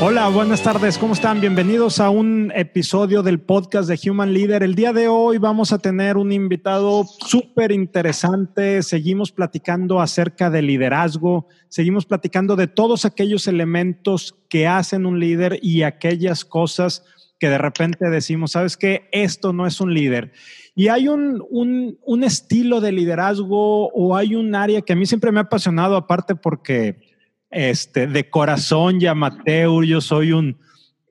Hola, buenas tardes, ¿cómo están? Bienvenidos a un episodio del podcast de Human Leader. El día de hoy vamos a tener un invitado súper interesante. Seguimos platicando acerca del liderazgo, seguimos platicando de todos aquellos elementos que hacen un líder y aquellas cosas que de repente decimos, ¿sabes qué? Esto no es un líder. Y hay un, un, un estilo de liderazgo o hay un área que a mí siempre me ha apasionado, aparte porque este, de corazón y amateur. Yo soy un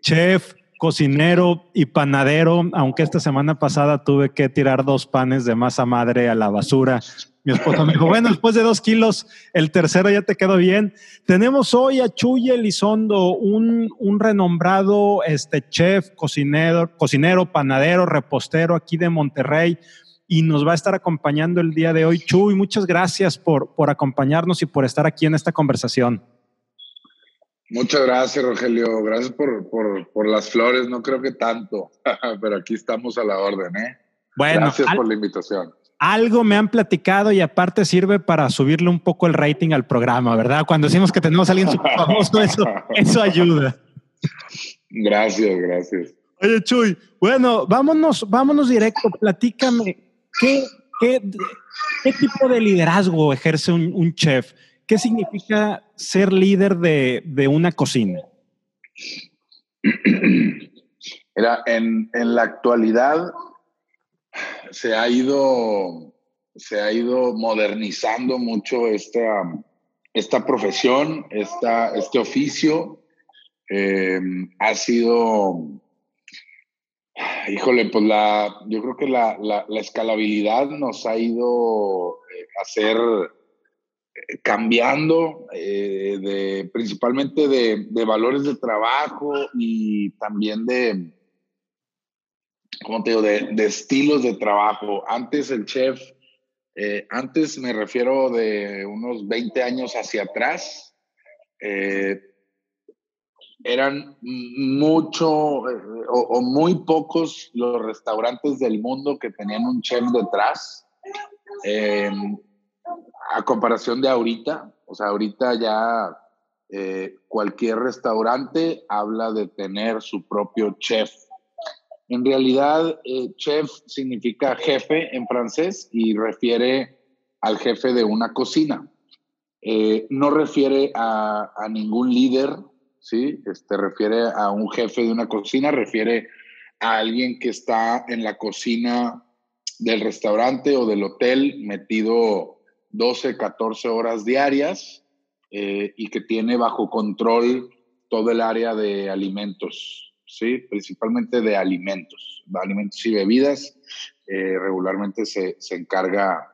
chef, cocinero y panadero, aunque esta semana pasada tuve que tirar dos panes de masa madre a la basura. Mi esposa me dijo, bueno, después de dos kilos, el tercero ya te quedó bien. Tenemos hoy a Chuy Elizondo, un, un renombrado este, chef, cocinero, cocinero, panadero, repostero aquí de Monterrey y nos va a estar acompañando el día de hoy. Chuy, muchas gracias por, por acompañarnos y por estar aquí en esta conversación. Muchas gracias, Rogelio. Gracias por, por, por las flores. No creo que tanto, pero aquí estamos a la orden. ¿eh? Bueno, gracias por la invitación. Algo me han platicado y aparte sirve para subirle un poco el rating al programa, ¿verdad? Cuando decimos que tenemos a alguien súper famoso, eso, eso ayuda. Gracias, gracias. Oye, Chuy, bueno, vámonos, vámonos directo. Platícame ¿Qué, qué, qué tipo de liderazgo ejerce un, un, chef? ¿Qué significa ser líder de, de una cocina? En, en, la actualidad se ha ido, se ha ido modernizando mucho esta, esta profesión, esta, este oficio. Eh, ha sido Híjole, pues la, yo creo que la, la, la escalabilidad nos ha ido eh, a hacer cambiando eh, de, principalmente de, valores de trabajo y también de, ¿cómo te digo?, de, de estilos de trabajo. Antes el chef, eh, antes me refiero de unos 20 años hacia atrás, eh, eran mucho o, o, muy pocos los restaurantes del mundo que tenían un chef detrás. A comparación de ahorita, o sea, ahorita ya eh, cualquier restaurante habla de tener su propio chef. En realidad, eh, chef significa jefe en francés y refiere al jefe de una cocina. Eh, no refiere a, a ningún líder ¿sí? Este, refiere a un jefe de una cocina, refiere a alguien que está en la cocina del restaurante o del hotel metido 12, 14 horas diarias eh, y que tiene bajo control todo el área de alimentos, ¿sí? principalmente de alimentos, alimentos y bebidas. Eh, regularmente se, se encarga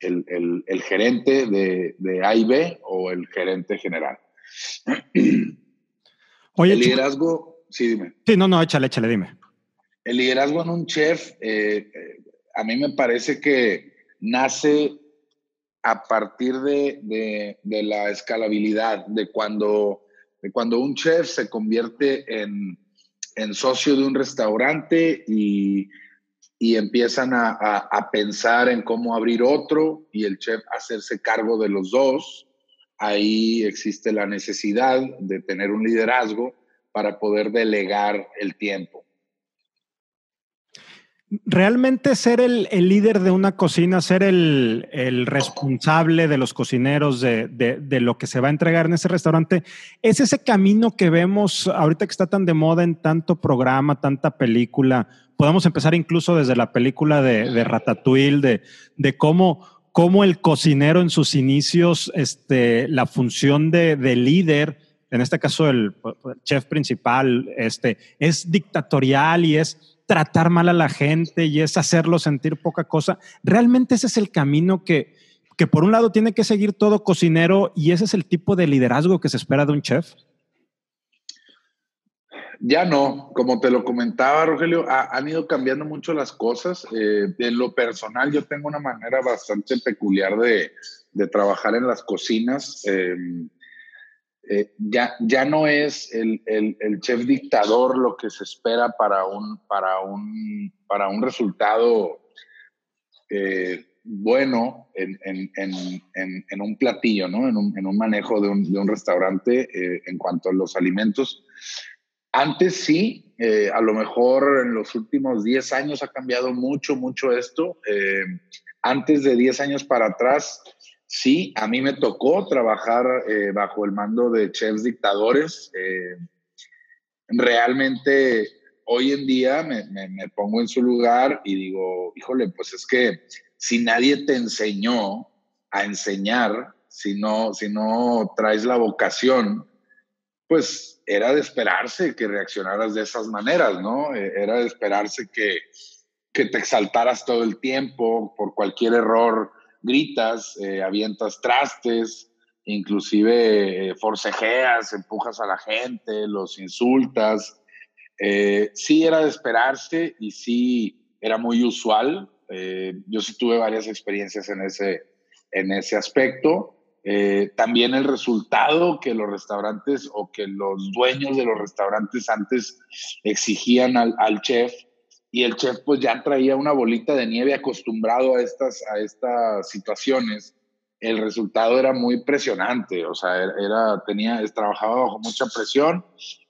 el, el, el gerente de, de A y B o el gerente general. Oye, el liderazgo, sí, dime. Sí, no, no, échale, échale, dime. El liderazgo en un chef, eh, eh, a mí me parece que nace a partir de, de, la escalabilidad, de cuando, de cuando un chef se convierte en, en socio de un restaurante y, y empiezan a, a, pensar en cómo abrir otro y el chef hacerse cargo de los dos ahí existe la necesidad de tener un liderazgo para poder delegar el tiempo. Realmente ser el, el líder de una cocina, ser el, el responsable de los cocineros, de, de, lo que se va a entregar en ese restaurante, es ese camino que vemos ahorita que está tan de moda en tanto programa, tanta película. Podemos empezar incluso desde la película de, de Ratatouille, de, cómo cómo el cocinero en sus inicios, este, la función de, de líder, en este caso el, el, chef principal, este, es dictatorial y es tratar mal a la gente y es hacerlo sentir poca cosa. Realmente ese es el camino que, que por un lado tiene que seguir todo cocinero y ese es el tipo de liderazgo que se espera de un chef. Ya no, como te lo comentaba, Rogelio, ha, han ido cambiando mucho las cosas. Eh, en lo personal, yo tengo una manera bastante peculiar de, de trabajar en las cocinas. Eh, eh, ya, ya no es el, el, chef dictador lo que se espera para un, para un, para un resultado bueno, en, en, un platillo, ¿no? En un, manejo de un, restaurante eh, en cuanto a los alimentos. Antes sí, eh, a lo mejor en los últimos 10 años ha cambiado mucho, mucho esto. Eh, antes de 10 años para atrás, sí, a mí me tocó trabajar bajo el mando de chefs dictadores. realmente hoy en día me, me, pongo en su lugar y digo, híjole, pues es que si nadie te enseñó a enseñar, si no, si no traes la vocación, pues era de esperarse que reaccionaras de esas maneras, ¿no? E, era de esperarse que, que te exaltaras todo el tiempo, por cualquier error gritas, eh, avientas trastes, inclusive eh, forcejeas, empujas a la gente, los insultas. Eh, sí era de esperarse y sí era muy usual yo sí tuve varias experiencias en ese, en ese aspecto. También el resultado que los restaurantes o que los dueños de los restaurantes antes exigían al, al, chef y el chef pues ya traía una bolita de nieve acostumbrado a estas, a estas situaciones. El resultado era muy impresionante, o sea, era, tenía, trabajaba bajo mucha presión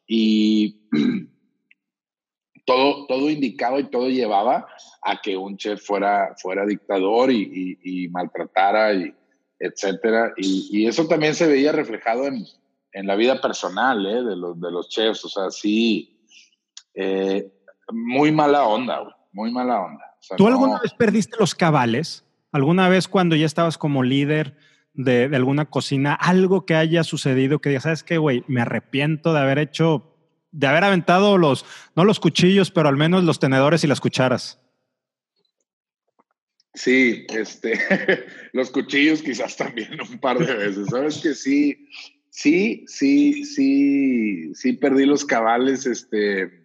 y todo, todo indicaba y todo llevaba a que un chef fuera, fuera dictador y, maltratara, y etcétera. Y, eso también se veía reflejado en, en la vida personal ¿eh? de, los, de los chefs. O sea, sí, eh, muy mala onda, muy mala onda. ¿Tú alguna vez perdiste los cabales? ¿Alguna vez cuando ya estabas como líder de, de alguna cocina, algo que haya sucedido que digas, ¿sabes qué, güey? Me arrepiento de haber hecho de haber aventado los, no los cuchillos, pero al menos los tenedores y las cucharas. Sí, este, los cuchillos quizás también un par de veces. Sabes que sí, sí, sí, sí, sí perdí los cabales, este,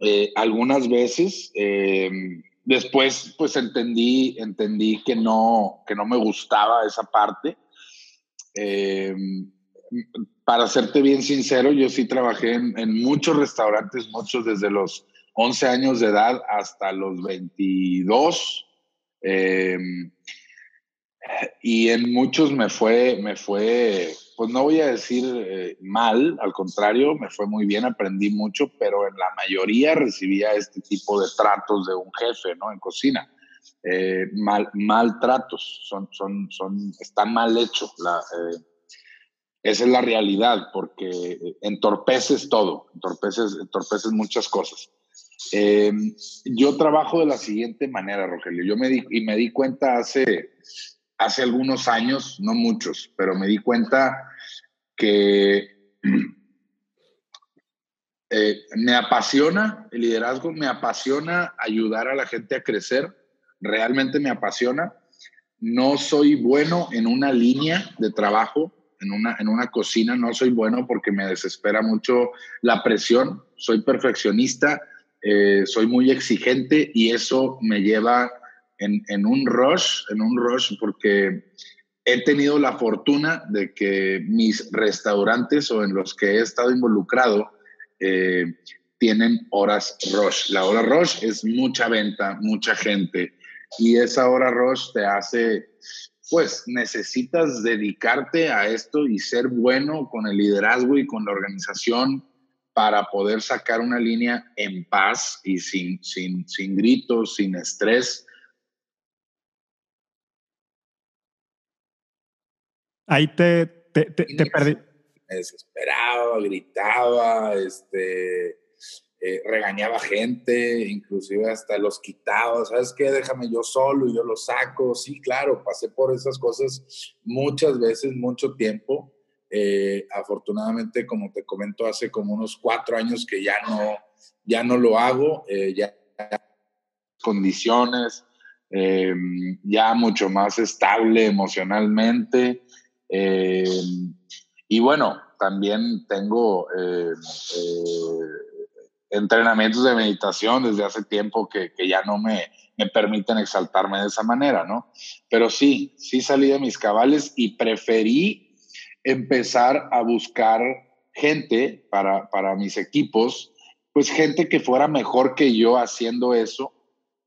eh, algunas veces. Em, después, pues entendí, entendí que no, que no me gustaba esa parte. Eh, para serte bien sincero, yo sí trabajé en, muchos restaurantes, muchos desde los 11 años de edad hasta los 22. Em, y en muchos me fue, me fue, pues no voy a decir eh, mal, al contrario, me fue muy bien, aprendí mucho, pero en la mayoría recibía este tipo de tratos de un jefe, ¿no? En cocina. Eh, mal, maltratos, son, son, son, está mal hecho eh, esa es la realidad, porque entorpeces todo, entorpeces, entorpeces muchas cosas. Yo trabajo de la siguiente manera, Rogelio. Yo me di, y me di cuenta hace, hace algunos años, no muchos, pero me di cuenta que eh, me apasiona el liderazgo, me apasiona ayudar a la gente a crecer, realmente me apasiona. No soy bueno en una línea de trabajo, en una, en una cocina no soy bueno porque me desespera mucho la presión, soy perfeccionista, eh, soy muy exigente y eso me lleva en, en, un rush, en un rush porque he tenido la fortuna de que mis restaurantes o en los que he estado involucrado eh, tienen horas rush. La hora rush es mucha venta, mucha gente y esa hora rush te hace pues necesitas dedicarte a esto y ser bueno con el liderazgo y con la organización para poder sacar una línea en paz y sin, sin, sin gritos, sin estrés. Ahí te, te, te, te perdí. Me desesperaba, gritaba, este, eh, regañaba gente, inclusive hasta los quitaba, ¿sabes qué? Déjame yo solo y yo lo saco. Sí, claro, pasé por esas cosas muchas veces, mucho tiempo. Eh, afortunadamente, como te comento, hace como unos cuatro años que ya no, ya no lo hago, eh, ya condiciones, ya mucho más estable emocionalmente. Y bueno, también tengo entrenamientos de meditación desde hace tiempo que, ya no me, me, permiten exaltarme de esa manera, ¿no? Pero sí, sí salí de mis cabales y preferí empezar a buscar gente para, para mis equipos, pues gente que fuera mejor que yo haciendo eso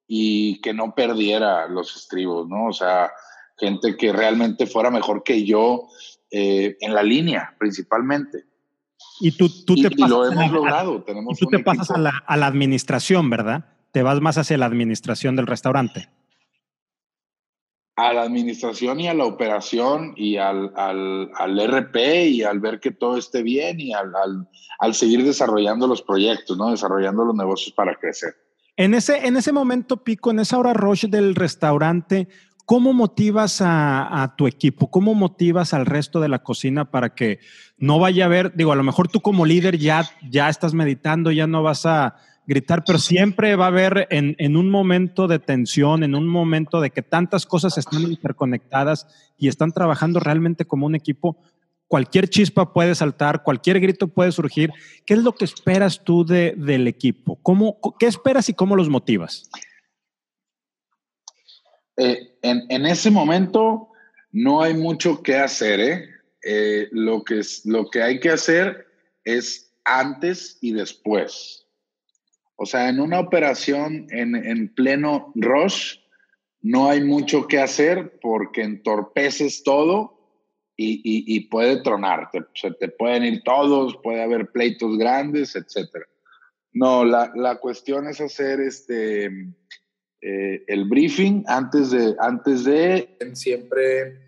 y que no perdiera los estribos, ¿no? O sea, gente que realmente fuera mejor que yo eh, en la línea, principalmente. Y tú, tú te pasas lo hemos logrado. Tenemos tú te pasas a la, a la, administración, ¿verdad? Te vas más hacia la administración del restaurante. A la administración y a la operación y al, al, al RP y al ver que todo esté bien y al, al, seguir desarrollando los proyectos, ¿no? Desarrollando los negocios para crecer. En ese, en ese momento pico, en esa hora rush del restaurante, ¿Cómo motivas a, tu equipo? ¿Cómo motivas al resto de la cocina para que no vaya a haber, digo, a lo mejor tú como líder ya, ya estás meditando, ya no vas a gritar, pero siempre va a haber en, en un momento de tensión, en un momento de que tantas cosas están interconectadas y están trabajando realmente como un equipo, cualquier chispa puede saltar, cualquier grito puede surgir. ¿Qué es lo que esperas tú de, del equipo? ¿Cómo, ¿Qué esperas y cómo los motivas? Eh, en, ese momento no hay mucho que hacer. ¿eh? ¿eh? lo, que es, lo que hay que hacer es antes y después. O sea, en una operación en, en pleno rush, no hay mucho que hacer porque entorpeces todo y, y, puede tronar. se te pueden ir todos, puede haber pleitos grandes, etc. No, la, la cuestión es hacer este eh, el briefing antes de, antes de siempre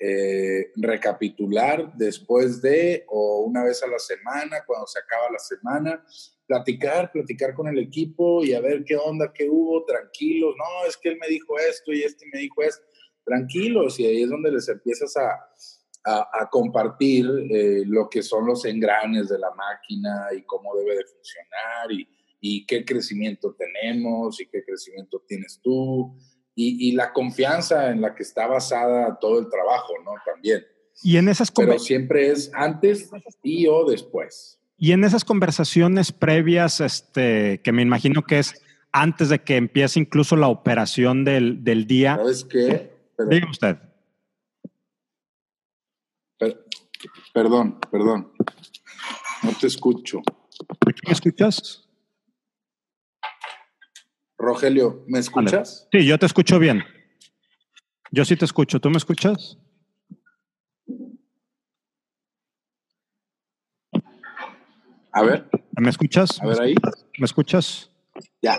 eh, recapitular después de o una vez a la semana, cuando se acaba la semana, platicar, platicar con el equipo y a ver qué onda, qué hubo, tranquilos, no, es que él me dijo esto y este me dijo esto, tranquilos, y ahí es donde les empiezas a, a, compartir eh, lo que son los engranes de la máquina y cómo debe de funcionar y, y qué crecimiento tenemos y qué crecimiento tienes tú y, y, la confianza en la que está basada todo el trabajo, ¿no? También. Y en esas Pero siempre es antes y o después. Y en esas conversaciones previas, este, que me imagino que es antes de que empiece incluso la operación del, del día. ¿Sabes qué? Diga usted. perdón, perdón. No te escucho. ¿Me escuchas? Rogelio, ¿me escuchas? Sí, yo te escucho bien. Yo sí te escucho. ¿Tú me escuchas? A ver. ¿Me escuchas? A ver ahí. ¿Me escuchas? Ya,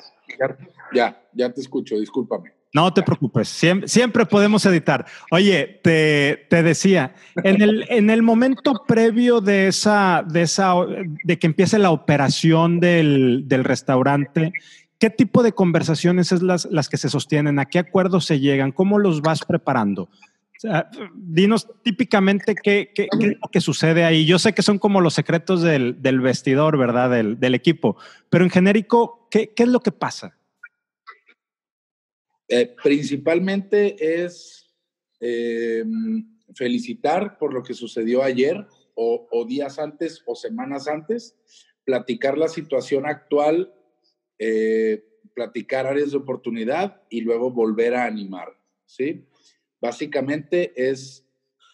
ya, ya te escucho, discúlpame. No te preocupes, siempre, podemos editar. Oye, te, decía, en el, en el momento previo de esa, de esa, de que empiece la operación del, del restaurante, ¿Qué tipo de conversaciones es las, las que se sostienen? ¿A qué acuerdos se llegan? ¿Cómo los vas preparando? dinos típicamente qué, qué, es lo que sucede ahí. Yo sé que son como los secretos del, del vestidor, ¿verdad? Del, del, equipo, pero en genérico, ¿qué, ¿qué, es lo que pasa? Eh, principalmente es eh, felicitar por lo que sucedió ayer o, o días antes o semanas antes, platicar la situación actual eh, platicar áreas de oportunidad y luego volver a animar, ¿sí? Básicamente es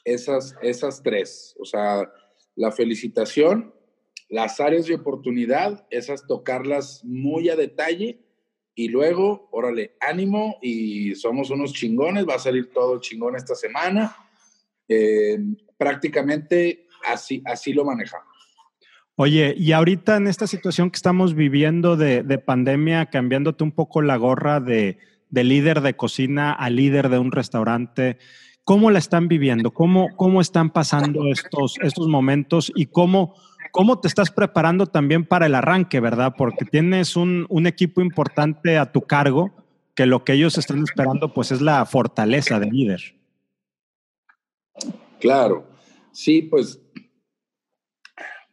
esas, esas tres, o sea, la felicitación, las áreas de oportunidad, esas tocarlas muy a detalle y luego, órale, ánimo y somos unos chingones, va a salir todo chingón esta semana. Eh, prácticamente así, así lo manejamos. Oye, y ahorita en esta situación que estamos viviendo de, pandemia, cambiándote un poco la gorra de, líder de cocina a líder de un restaurante, ¿cómo la están viviendo? ¿Cómo, cómo están pasando estos, estos momentos y cómo, cómo te estás preparando también para el arranque, verdad? Porque tienes un, un equipo importante a tu cargo que lo que ellos están esperando pues es la fortaleza de líder. Claro, sí, pues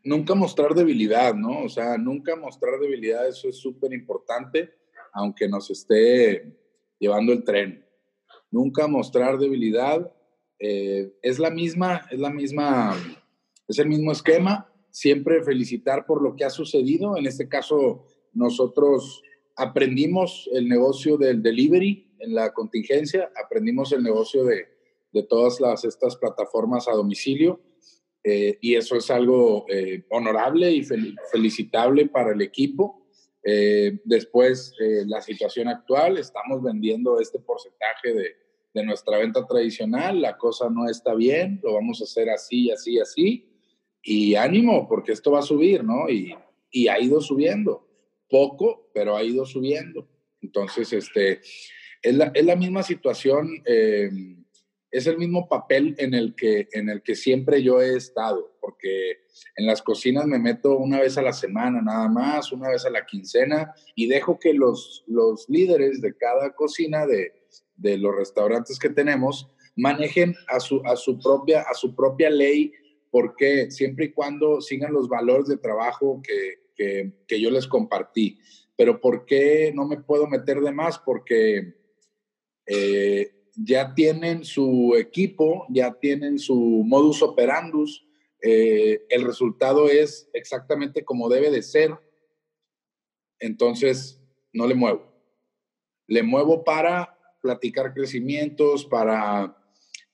nunca mostrar debilidad, ¿no? O sea, nunca mostrar debilidad, eso es súper importante, aunque nos esté llevando el tren. Nunca mostrar debilidad. Eh, es la misma, es la misma, es el mismo esquema. Siempre felicitar por lo que ha sucedido. En este caso, nosotros aprendimos el negocio del delivery en la contingencia, aprendimos el negocio de, de todas las, estas plataformas a domicilio eh, y eso es algo eh, honorable y felicitable para el equipo. Eh, después, eh, la situación actual, estamos vendiendo este porcentaje de, de, nuestra venta tradicional, la cosa no está bien, lo vamos a hacer así, así, así, y ánimo, porque esto va a subir, ¿no? Y, y ha ido subiendo, poco, pero ha ido subiendo. Entonces, este, es la, es la misma situación. Es el mismo papel en el, que, en el que siempre yo he estado, porque en las cocinas me meto una vez a la semana nada más, una vez a la quincena, y dejo que los, los líderes de cada cocina de, de los restaurantes que tenemos manejen a su, a su, propia, a su propia ley, porque siempre y cuando sigan los valores de trabajo que, que, que yo les compartí. Pero ¿por qué no me puedo meter de más? Porque... Eh, ya tienen su equipo, ya tienen su modus operandus, eh, el resultado es exactamente como debe de ser, entonces no le muevo. Le muevo para platicar crecimientos, para,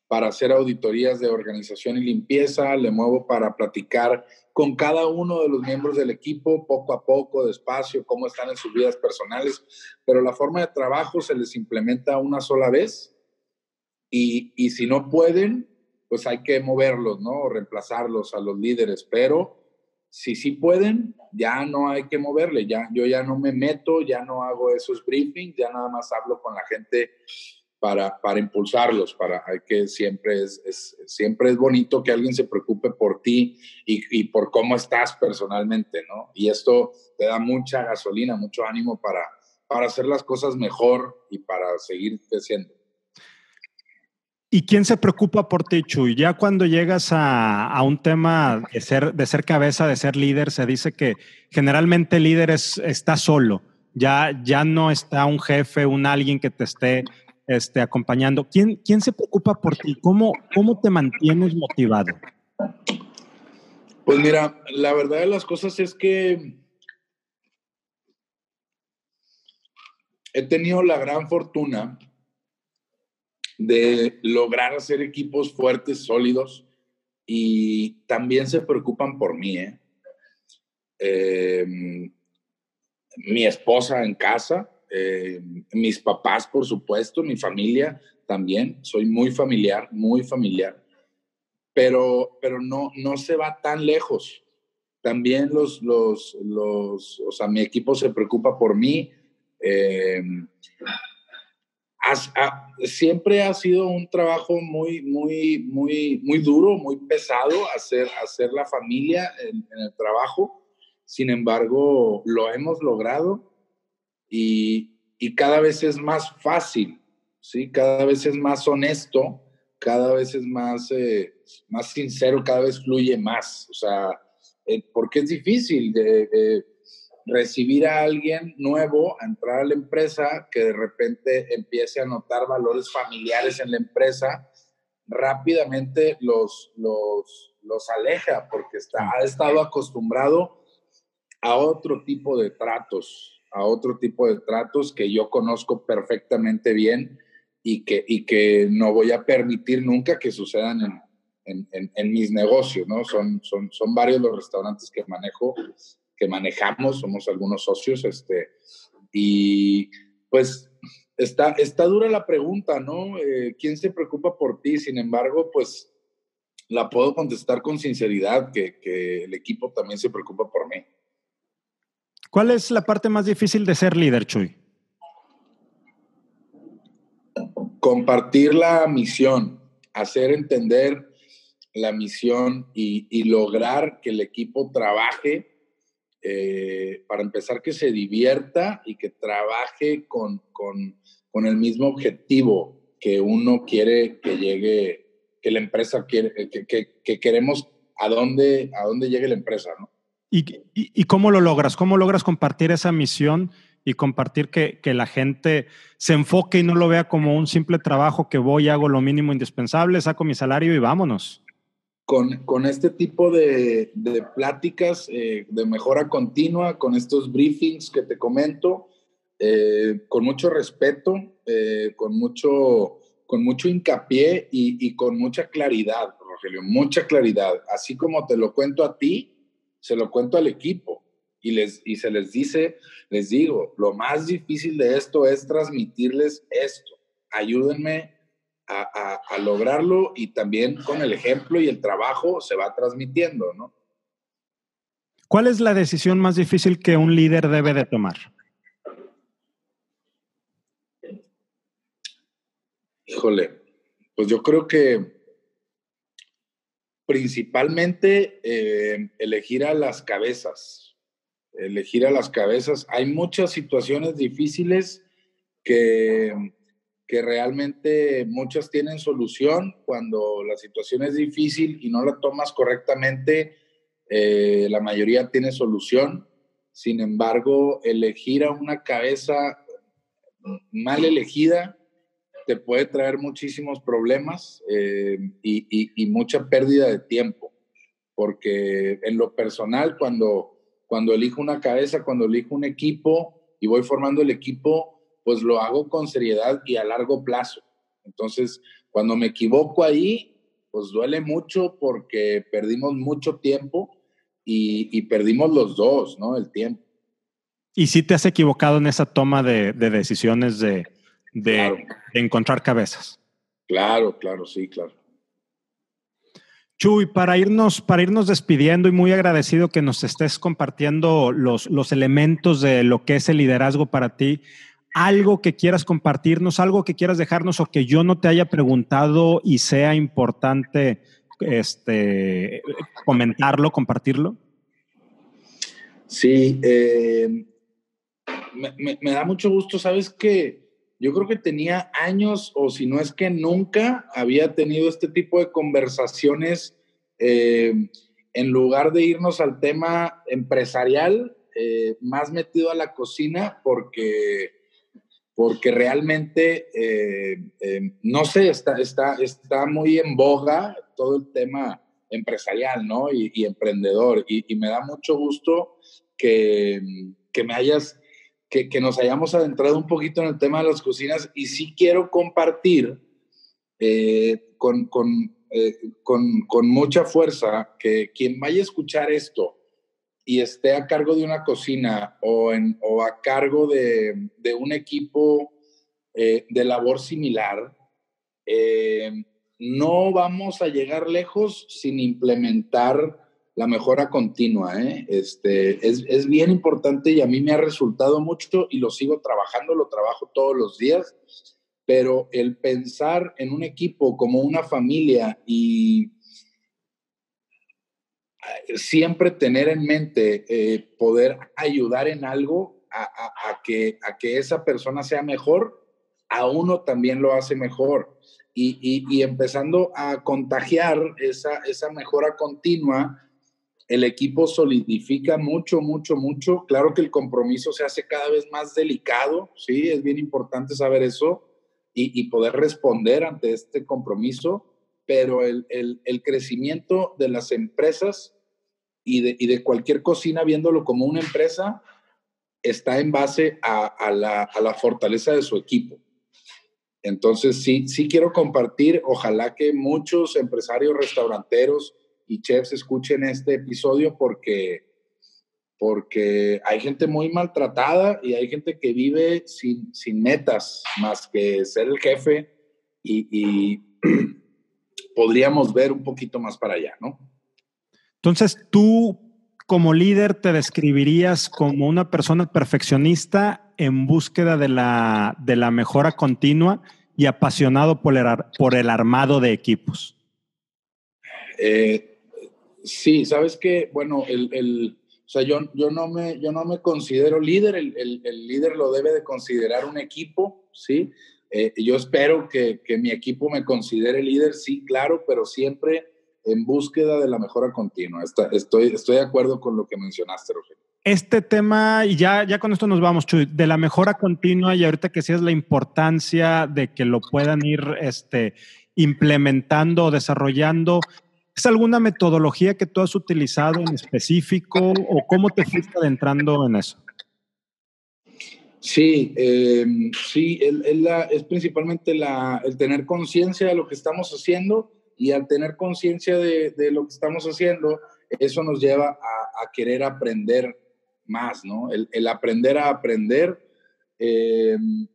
para hacer auditorías de organización y limpieza, le muevo para platicar con cada uno de los miembros del equipo, poco a poco, despacio, cómo están en sus vidas personales, pero la forma de trabajo se les implementa una sola vez y, y, si no pueden, pues hay que moverlos, ¿no? O reemplazarlos a los líderes, pero si sí pueden, ya no hay que moverle, ya, yo ya no me meto, ya no hago esos briefings, ya nada más hablo con la gente para, para impulsarlos, para hay que siempre es, es, siempre es bonito que alguien se preocupe por ti y, y, por cómo estás personalmente, ¿no? Y esto te da mucha gasolina, mucho ánimo para, para hacer las cosas mejor y para seguir creciendo. ¿Y quién se preocupa por ti, Chuy? Ya cuando llegas a, a, un tema de ser, de ser cabeza, de ser líder, se dice que generalmente el líder es, está solo. Ya, ya no está un jefe, un alguien que te esté este, acompañando. ¿Quién, ¿Quién se preocupa por ti? ¿Cómo, ¿Cómo te mantienes motivado? Pues mira, la verdad de las cosas es que he tenido la gran fortuna de lograr hacer equipos fuertes, sólidos, y también se preocupan por mí. ¿eh? Eh, mi esposa en casa, eh, mis papás, por supuesto, mi familia también. Soy muy familiar, muy familiar. Pero, pero no, no se va tan lejos. También los, los, los, o sea, mi equipo se preocupa por mí. Siempre ha sido un trabajo muy, muy, muy, muy duro, muy pesado hacer, hacer la familia en, el trabajo. Sin embargo, lo hemos logrado y, y, cada vez es más fácil, ¿sí? Cada vez es más honesto, cada vez es más, eh, más sincero, cada vez fluye más. O sea, eh, porque es difícil de recibir a alguien nuevo a entrar a la empresa que de repente empiece a notar valores familiares en la empresa, rápidamente los, los, los aleja porque está, ha estado acostumbrado a otro tipo de tratos, a otro tipo de tratos que yo conozco perfectamente bien y que, y que no voy a permitir nunca que sucedan en, en, en, en mis negocios, ¿no? Son, son, son varios los restaurantes que manejo que manejamos, somos algunos socios, este, y pues está, está dura la pregunta, ¿no? Eh, ¿Quién se preocupa por ti? Sin embargo, pues la puedo contestar con sinceridad, que, que el equipo también se preocupa por mí. ¿Cuál es la parte más difícil de ser líder, Chuy? Compartir la misión, hacer entender la misión y, y lograr que el equipo trabaje eh, para empezar, que se divierta y que trabaje con, con, con, el mismo objetivo que uno quiere que llegue, que la empresa quiere, eh, que, que, que queremos a dónde, a dónde llegue la empresa, ¿no? ¿Y, y, y cómo lo logras? ¿Cómo logras compartir esa misión y compartir que, que, la gente se enfoque y no lo vea como un simple trabajo que voy, hago lo mínimo indispensable, saco mi salario y vámonos? Con, con este tipo de, de pláticas eh, de mejora continua, con estos briefings que te comento, eh, con mucho respeto, eh, con, mucho, con mucho hincapié y, y, con mucha claridad, Rogelio, mucha claridad. Así como te lo cuento a ti, se lo cuento al equipo. Y, les, y se les dice, les digo, lo más difícil de esto es transmitirles esto. Ayúdenme a, a, lograrlo y también con el ejemplo y el trabajo se va transmitiendo, ¿no? ¿Cuál es la decisión más difícil que un líder debe de tomar? Híjole, pues yo creo que principalmente eh, elegir a las cabezas, elegir a las cabezas. Hay muchas situaciones difíciles que, que realmente muchas tienen solución cuando la situación es difícil y no la tomas correctamente, eh, la mayoría tiene solución. Sin embargo, elegir a una cabeza mal elegida te puede traer muchísimos problemas eh, y, mucha pérdida de tiempo, porque en lo personal, cuando, cuando elijo una cabeza, cuando elijo un equipo y voy formando el equipo, pues lo hago con seriedad y a largo plazo. Entonces, cuando me equivoco ahí, pues duele mucho porque perdimos mucho tiempo y, perdimos los dos, ¿no? El tiempo. ¿Y si te has equivocado en esa toma de decisiones de, de, encontrar cabezas. Claro, claro, sí, claro. Chuy, para irnos, para irnos despidiendo y muy agradecido que nos estés compartiendo los, los elementos de lo que es el liderazgo para ti, algo que quieras compartirnos, algo que quieras dejarnos o que yo no te haya preguntado y sea importante este, comentarlo, compartirlo. Sí, eh, me, da mucho gusto, sabes que yo creo que tenía años, o si no es que nunca, había tenido este tipo de conversaciones eh, en lugar de irnos al tema empresarial, eh, más metido a la cocina, porque, porque realmente, eh, no sé, está, está, está muy en boga todo el tema empresarial, ¿no? Y, emprendedor. Y, me da mucho gusto que, que me hayas que, nos hayamos adentrado un poquito en el tema de las cocinas y sí quiero compartir eh, con, eh, con, con, mucha fuerza que quien vaya a escuchar esto y esté a cargo de una cocina o, en, o a cargo de, de un equipo eh, de labor similar, no vamos a llegar lejos sin implementar la mejora continua. ¿eh? Este, es, es, bien importante y a mí me ha resultado mucho y lo sigo trabajando, lo trabajo todos los días, pero el pensar en un equipo como una familia y siempre tener en mente eh, poder ayudar en algo a, que, a que esa persona sea mejor, a uno también lo hace mejor. Y, y, empezando a contagiar esa, esa mejora continua, el equipo solidifica mucho, mucho, mucho. Claro que el compromiso se hace cada vez más delicado, ¿sí? Es bien importante saber eso y, poder responder ante este compromiso, pero el, crecimiento de las empresas y de, cualquier cocina, viéndolo como una empresa, está en base a, la, fortaleza de su equipo. Entonces, sí, sí quiero compartir, ojalá que muchos empresarios restauranteros, y chefs escuchen este episodio porque, porque hay gente muy maltratada y hay gente que vive sin, sin metas más que ser el jefe y, podríamos ver un poquito más para allá, ¿no? Entonces, tú como líder te describirías como una persona perfeccionista en búsqueda de la, de la mejora continua y apasionado por el, por el armado de equipos. Eh, Sí, sabes que, bueno, el, el, o sea, yo, yo, no me, yo no me considero líder, el, el, líder lo debe de considerar un equipo, ¿sí? Eh, yo espero que, que, mi equipo me considere líder, sí, claro, pero siempre en búsqueda de la mejora continua. estoy, estoy de acuerdo con lo que mencionaste, Rogelio. Este tema, y ya, ya con esto nos vamos, Chuy, de la mejora continua y ahorita que sí es la importancia de que lo puedan ir este, implementando, desarrollando. ¿Es alguna metodología que tú has utilizado en específico o cómo te fuiste adentrando en eso? Sí, em, sí, es principalmente la, el tener conciencia de lo que estamos haciendo y al tener conciencia de, lo que estamos haciendo, eso nos lleva a, querer aprender más, ¿no? El, aprender a aprender. Em,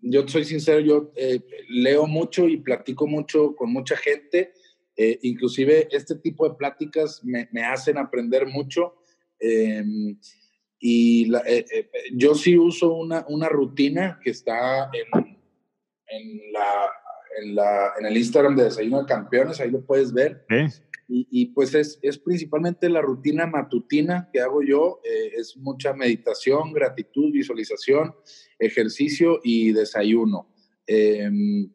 yo soy sincero, yo eh, leo mucho y platico mucho con mucha gente. Eh, inclusive este tipo de pláticas me, me hacen aprender mucho. Em, y eh, yo sí uso una, una, rutina que está en, en, la, en, la, en, el Instagram de Desayuno de Campeones, ahí lo puedes ver. Y, pues es, es, principalmente la rutina matutina que hago yo, eh, es mucha meditación, gratitud, visualización, ejercicio y desayuno. Em,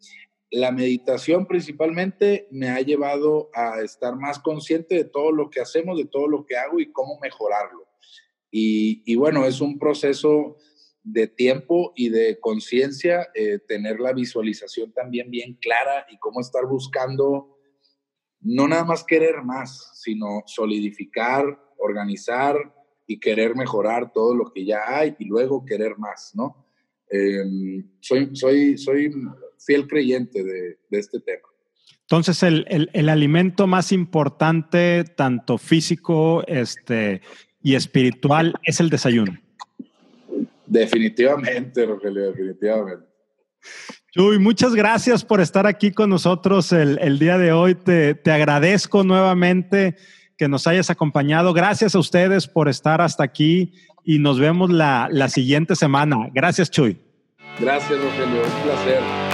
la meditación principalmente me ha llevado a estar más consciente de todo lo que hacemos, de todo lo que hago y cómo mejorarlo. Y, y bueno, es un proceso de tiempo y de conciencia, eh, tener la visualización también bien clara y cómo estar buscando no nada más querer más, sino solidificar, organizar y querer mejorar todo lo que ya hay y luego querer más, ¿no? Em, soy, soy, soy fiel creyente de, este tema. Entonces, el, el, alimento más importante, tanto físico este, y espiritual, es el desayuno. Definitivamente, Rogelio, definitivamente. Chuy, muchas gracias por estar aquí con nosotros el, día de hoy. Te, te, agradezco nuevamente que nos hayas acompañado. Gracias a ustedes por estar hasta aquí y nos vemos la, la siguiente semana. Gracias, Chuy. Gracias, Rogelio. Un placer.